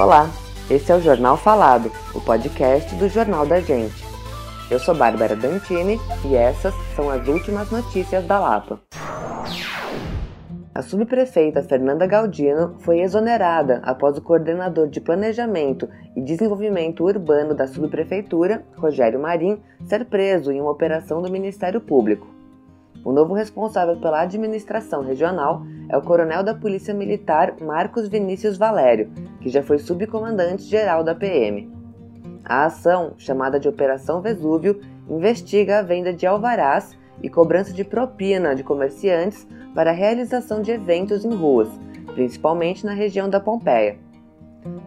Olá, esse é o Jornal Falado, o podcast do Jornal da Gente. Eu sou Bárbara Dantini e essas são as últimas notícias da Lapa. A subprefeita Fernanda Galdino foi exonerada após o coordenador de Planejamento e Desenvolvimento Urbano da subprefeitura, Rogério Marim, ser preso em uma operação do Ministério Público. O novo responsável pela administração regional é o coronel da Polícia Militar Marcos Vinícius Valério, que já foi subcomandante-geral da PM. A ação, chamada de Operação Vesúvio, investiga a venda de alvarás e cobrança de propina de comerciantes para a realização de eventos em ruas, principalmente na região da Pompeia.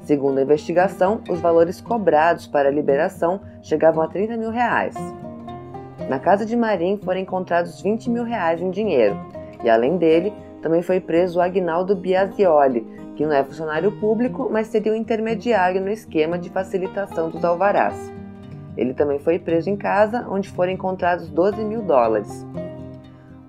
Segundo a investigação, os valores cobrados para a liberação chegavam a 30 mil reais. Na casa de Marim foram encontrados 20 mil reais em dinheiro, e além dele, também foi preso Agnaldo Biasioli, que não é funcionário público, mas seria um intermediário no esquema de facilitação dos alvarás. Ele também foi preso em casa, onde foram encontrados 12 mil dólares.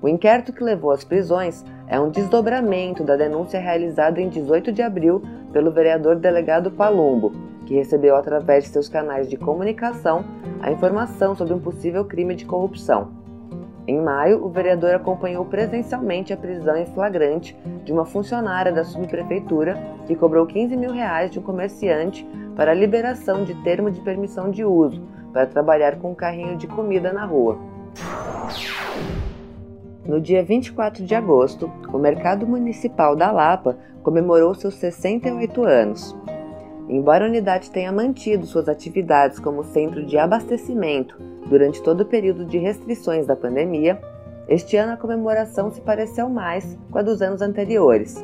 O inquérito que levou às prisões é um desdobramento da denúncia realizada em 18 de abril pelo vereador delegado Palumbo, que recebeu através de seus canais de comunicação a informação sobre um possível crime de corrupção. Em maio, o vereador acompanhou presencialmente a prisão em flagrante de uma funcionária da subprefeitura que cobrou 15 mil reais de um comerciante para a liberação de termo de permissão de uso para trabalhar com um carrinho de comida na rua. No dia 24 de agosto, o Mercado Municipal da Lapa comemorou seus 68 anos. Embora a unidade tenha mantido suas atividades como centro de abastecimento durante todo o período de restrições da pandemia, este ano a comemoração se pareceu mais com a dos anos anteriores.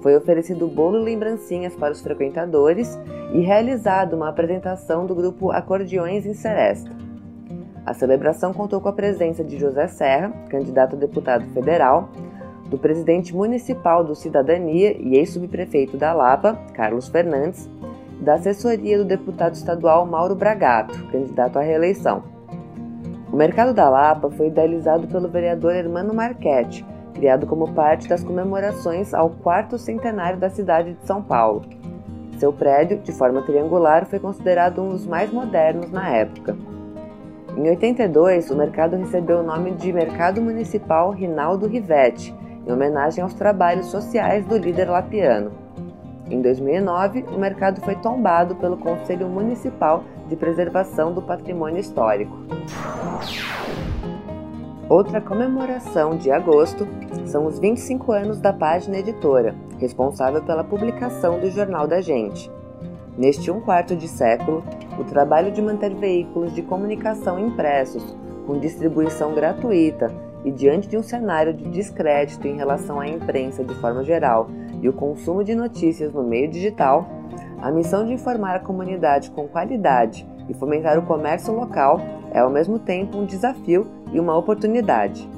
Foi oferecido bolo lembrancinhas para os frequentadores e realizado uma apresentação do grupo Acordeões em Seresta. A celebração contou com a presença de José Serra, candidato a deputado federal, do presidente municipal do Cidadania e ex-subprefeito da Lapa, Carlos Fernandes, da assessoria do deputado estadual Mauro Bragato, candidato à reeleição. O Mercado da Lapa foi idealizado pelo vereador Hermano Marchetti, criado como parte das comemorações ao quarto centenário da cidade de São Paulo. Seu prédio, de forma triangular, foi considerado um dos mais modernos na época. Em 82, o mercado recebeu o nome de Mercado Municipal Rinaldo Rivetti, em homenagem aos trabalhos sociais do líder lapiano. Em 2009, o mercado foi tombado pelo Conselho Municipal de Preservação do Patrimônio Histórico. Outra comemoração de agosto são os 25 anos da página editora, responsável pela publicação do Jornal da Gente. Neste um quarto de século, o trabalho de manter veículos de comunicação impressos, com distribuição gratuita e diante de um cenário de descrédito em relação à imprensa de forma geral e o consumo de notícias no meio digital, a missão de informar a comunidade com qualidade e fomentar o comércio local é ao mesmo tempo um desafio e uma oportunidade.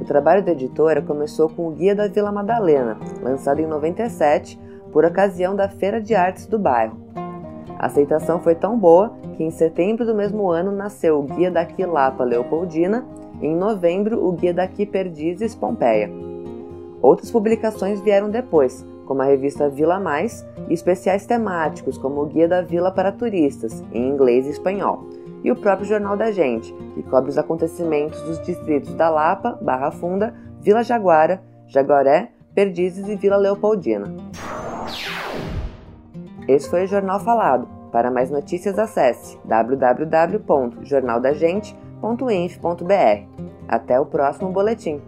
O trabalho da editora começou com o Guia da Vila Madalena, lançado em 97 por ocasião da Feira de Artes do bairro. A aceitação foi tão boa que em setembro do mesmo ano nasceu o Guia da Quilapa Leopoldina em novembro o Guia daqui Perdizes Pompeia. Outras publicações vieram depois, como a revista Vila Mais e especiais temáticos, como o Guia da Vila para Turistas, em inglês e espanhol, e o próprio Jornal da Gente, que cobre os acontecimentos dos distritos da Lapa, Barra Funda, Vila Jaguara, Jaguaré, Perdizes e Vila Leopoldina. Esse foi o Jornal Falado. Para mais notícias, acesse www.jornaldagente.inf.br. Até o próximo boletim.